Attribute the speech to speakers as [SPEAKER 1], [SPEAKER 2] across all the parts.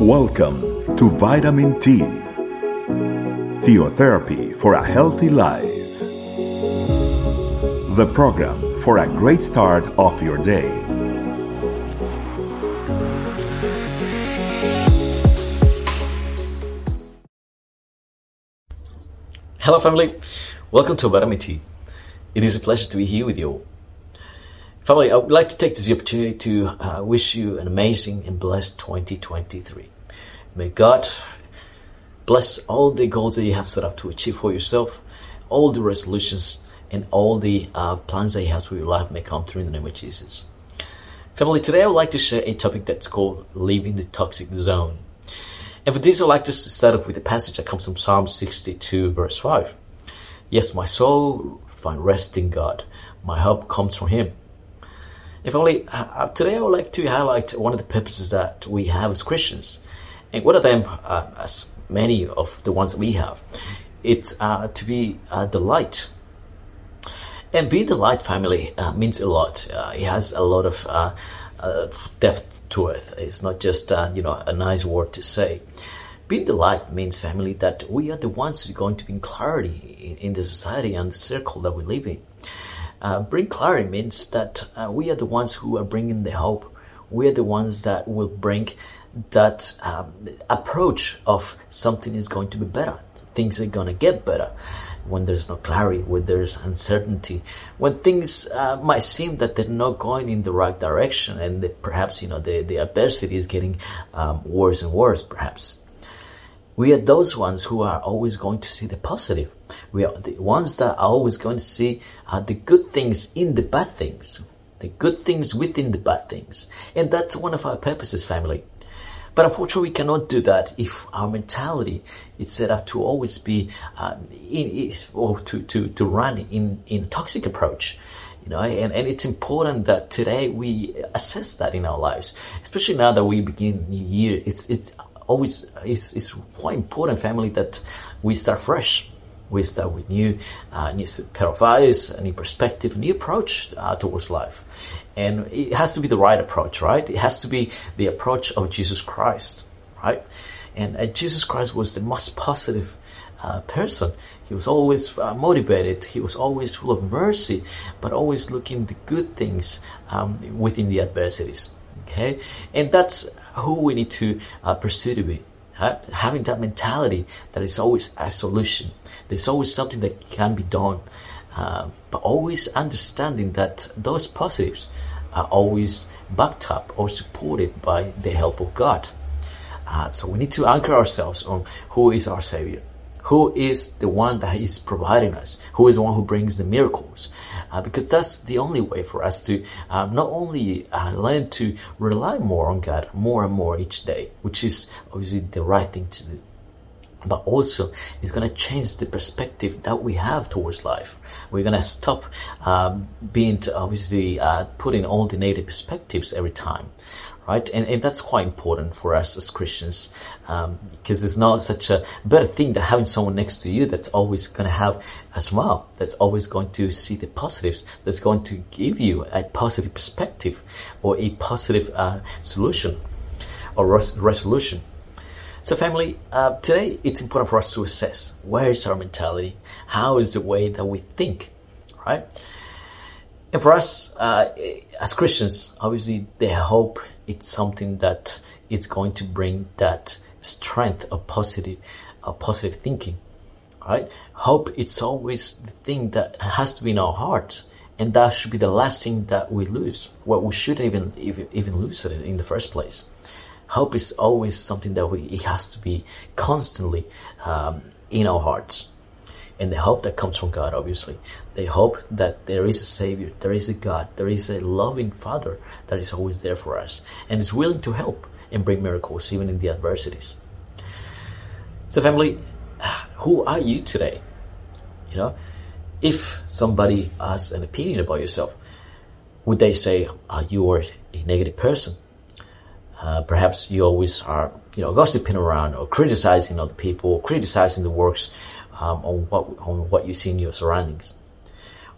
[SPEAKER 1] Welcome to Vitamin T, Theotherapy for a Healthy Life. The program for a great start of your day.
[SPEAKER 2] Hello, family. Welcome to Vitamin T. It is a pleasure to be here with you. Family, I would like to take this opportunity to uh, wish you an amazing and blessed 2023. May God bless all the goals that you have set up to achieve for yourself, all the resolutions, and all the uh, plans that He has for your life may come through in the name of Jesus. Family, today I would like to share a topic that's called leaving the toxic zone. And for this, I'd like to start off with a passage that comes from Psalm 62, verse 5. Yes, my soul find rest in God. My help comes from Him. If only uh, today I would like to highlight one of the purposes that we have as Christians, and one of them, uh, as many of the ones we have, it's uh, to be the light. And being the light family uh, means a lot. Uh, it has a lot of depth to it. It's not just you know a nice word to say. Being the light means family that we are the ones who are going to bring clarity in, in the society and the circle that we live in. Uh, bring clarity means that uh, we are the ones who are bringing the hope. We are the ones that will bring that um, approach of something is going to be better. Things are going to get better when there's no clarity, when there's uncertainty, when things uh, might seem that they're not going in the right direction, and perhaps you know the the adversity is getting um, worse and worse, perhaps. We are those ones who are always going to see the positive. We are the ones that are always going to see uh, the good things in the bad things, the good things within the bad things. And that's one of our purposes, family. But unfortunately, we cannot do that if our mentality is set up to always be, uh, in, or to, to, to run in, in a toxic approach. You know, and, and it's important that today we assess that in our lives, especially now that we begin new year. It's, it's always it's, it's quite important, family, that we start fresh. We start with new, uh, new pair of eyes, a new perspective, a new approach uh, towards life, and it has to be the right approach, right? It has to be the approach of Jesus Christ, right? And uh, Jesus Christ was the most positive uh, person. He was always uh, motivated. He was always full of mercy, but always looking the good things um, within the adversities. Okay, and that's who we need to uh, pursue to be. Having that mentality that is always a solution. There's always something that can be done. Uh, but always understanding that those positives are always backed up or supported by the help of God. Uh, so we need to anchor ourselves on who is our Savior who is the one that is providing us, who is the one who brings the miracles. Uh, because that's the only way for us to uh, not only uh, learn to rely more on God more and more each day, which is obviously the right thing to do. But also, it's going to change the perspective that we have towards life. We're going to stop um, being obviously uh, putting all the negative perspectives every time right? And, and that's quite important for us as Christians um, because there's not such a better thing than having someone next to you that's always going to have a smile, that's always going to see the positives, that's going to give you a positive perspective or a positive uh, solution or res- resolution. So, family, uh, today it's important for us to assess where is our mentality, how is the way that we think, right? And for us, uh, as Christians, obviously, the hope it's something that it's going to bring that strength of positive, of positive thinking. Right? Hope it's always the thing that has to be in our hearts, and that should be the last thing that we lose. Well, we shouldn't even even, even lose it in the first place. Hope is always something that we it has to be constantly um, in our hearts and the hope that comes from God, obviously. The hope that there is a Savior, there is a God, there is a loving Father that is always there for us and is willing to help and bring miracles even in the adversities. So, family, who are you today? You know, if somebody asks an opinion about yourself, would they say uh, you are a negative person? Uh, perhaps you always are, you know, gossiping around or criticizing other people, criticizing the works um, on what on what you see in your surroundings,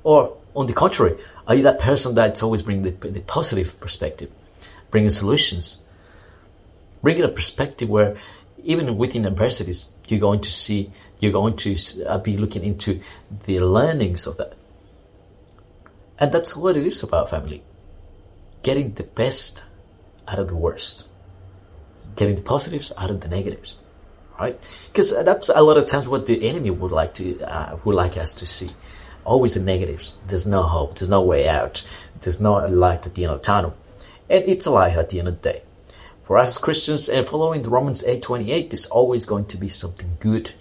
[SPEAKER 2] or on the contrary, are you that person that's always bringing the, the positive perspective, bringing solutions? bringing a perspective where even within adversities, you're going to see, you're going to uh, be looking into the learnings of that. And that's what it is about family. Getting the best out of the worst. Getting the positives out of the negatives. Right? Because that's a lot of times what the enemy would like to, uh, would like us to see. Always the negatives. There's no hope. There's no way out. There's no light at the end of the tunnel. And it's a lie at the end of the day. For us Christians and following the Romans 8:28, there's always going to be something good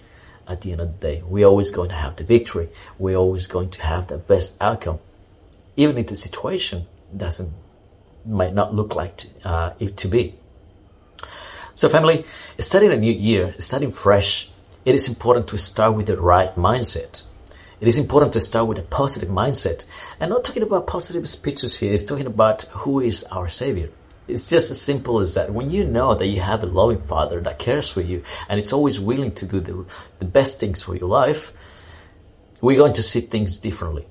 [SPEAKER 2] at the end of the day. We're always going to have the victory. We're always going to have the best outcome, even if the situation doesn't might not look like to, uh, it to be. So, family, starting a new year, starting fresh, it is important to start with the right mindset. It is important to start with a positive mindset. And not talking about positive speeches here, it's talking about who is our Savior. It's just as simple as that. When you know that you have a loving father that cares for you and it's always willing to do the, the best things for your life, we're going to see things differently.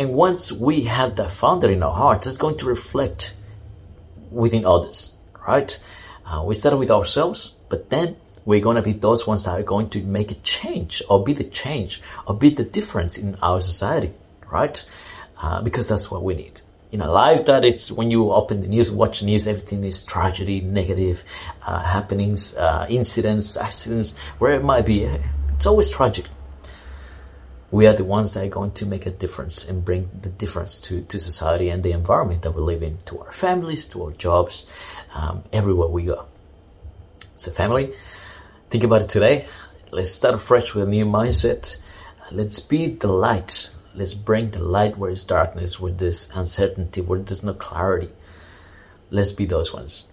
[SPEAKER 2] And once we have that Father in our hearts, it's going to reflect within others, right? Uh, we start with ourselves, but then we're going to be those ones that are going to make a change or be the change or be the difference in our society, right? Uh, because that's what we need in a life that it's when you open the news, watch the news, everything is tragedy, negative uh, happenings, uh, incidents, accidents, where it might be. It's always tragic. We are the ones that are going to make a difference and bring the difference to, to society and the environment that we live in, to our families, to our jobs, um, everywhere we go. So, family, think about it today. Let's start fresh with a new mindset. Let's be the light Let's bring the light where it's darkness, where there's uncertainty, where there's no clarity. Let's be those ones.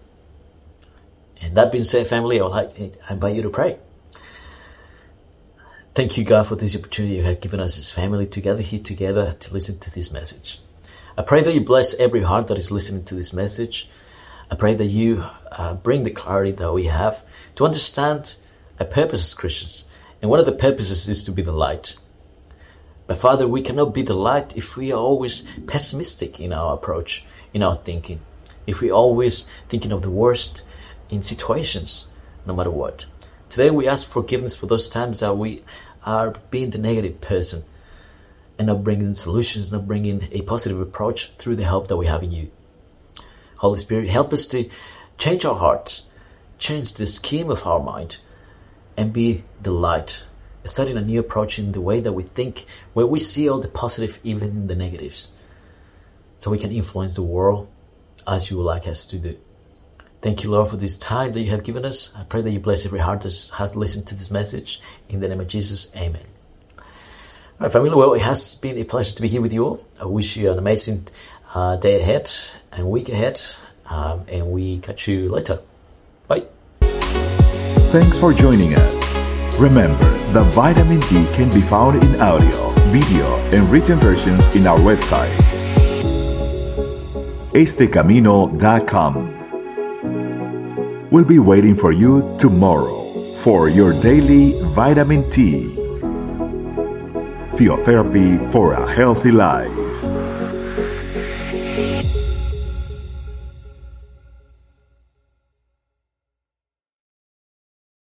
[SPEAKER 2] And that being said, family, I like I invite you to pray. Thank you, God, for this opportunity you have given us as family together here together to listen to this message. I pray that you bless every heart that is listening to this message. I pray that you uh, bring the clarity that we have to understand a purpose as Christians. And one of the purposes is to be the light. But Father, we cannot be the light if we are always pessimistic in our approach, in our thinking. If we're always thinking of the worst in situations, no matter what. Today we ask forgiveness for those times that we are being the negative person and not bringing solutions, not bringing a positive approach through the help that we have in you. Holy Spirit, help us to change our hearts, change the scheme of our mind, and be the light starting a new approach in the way that we think, where we see all the positive, even in the negatives, so we can influence the world as you would like us to do. Thank you, Lord, for this time that you have given us. I pray that you bless every heart that has listened to this message. In the name of Jesus, amen. All right, family, well, it has been a pleasure to be here with you all. I wish you an amazing uh, day ahead and week ahead, um, and we catch you later. Bye.
[SPEAKER 1] Thanks for joining us. Remember, the vitamin T can be found in audio, video, and written versions in our website, estecamino.com. We'll be waiting for you tomorrow for your daily vitamin T. Theotherapy for a healthy life.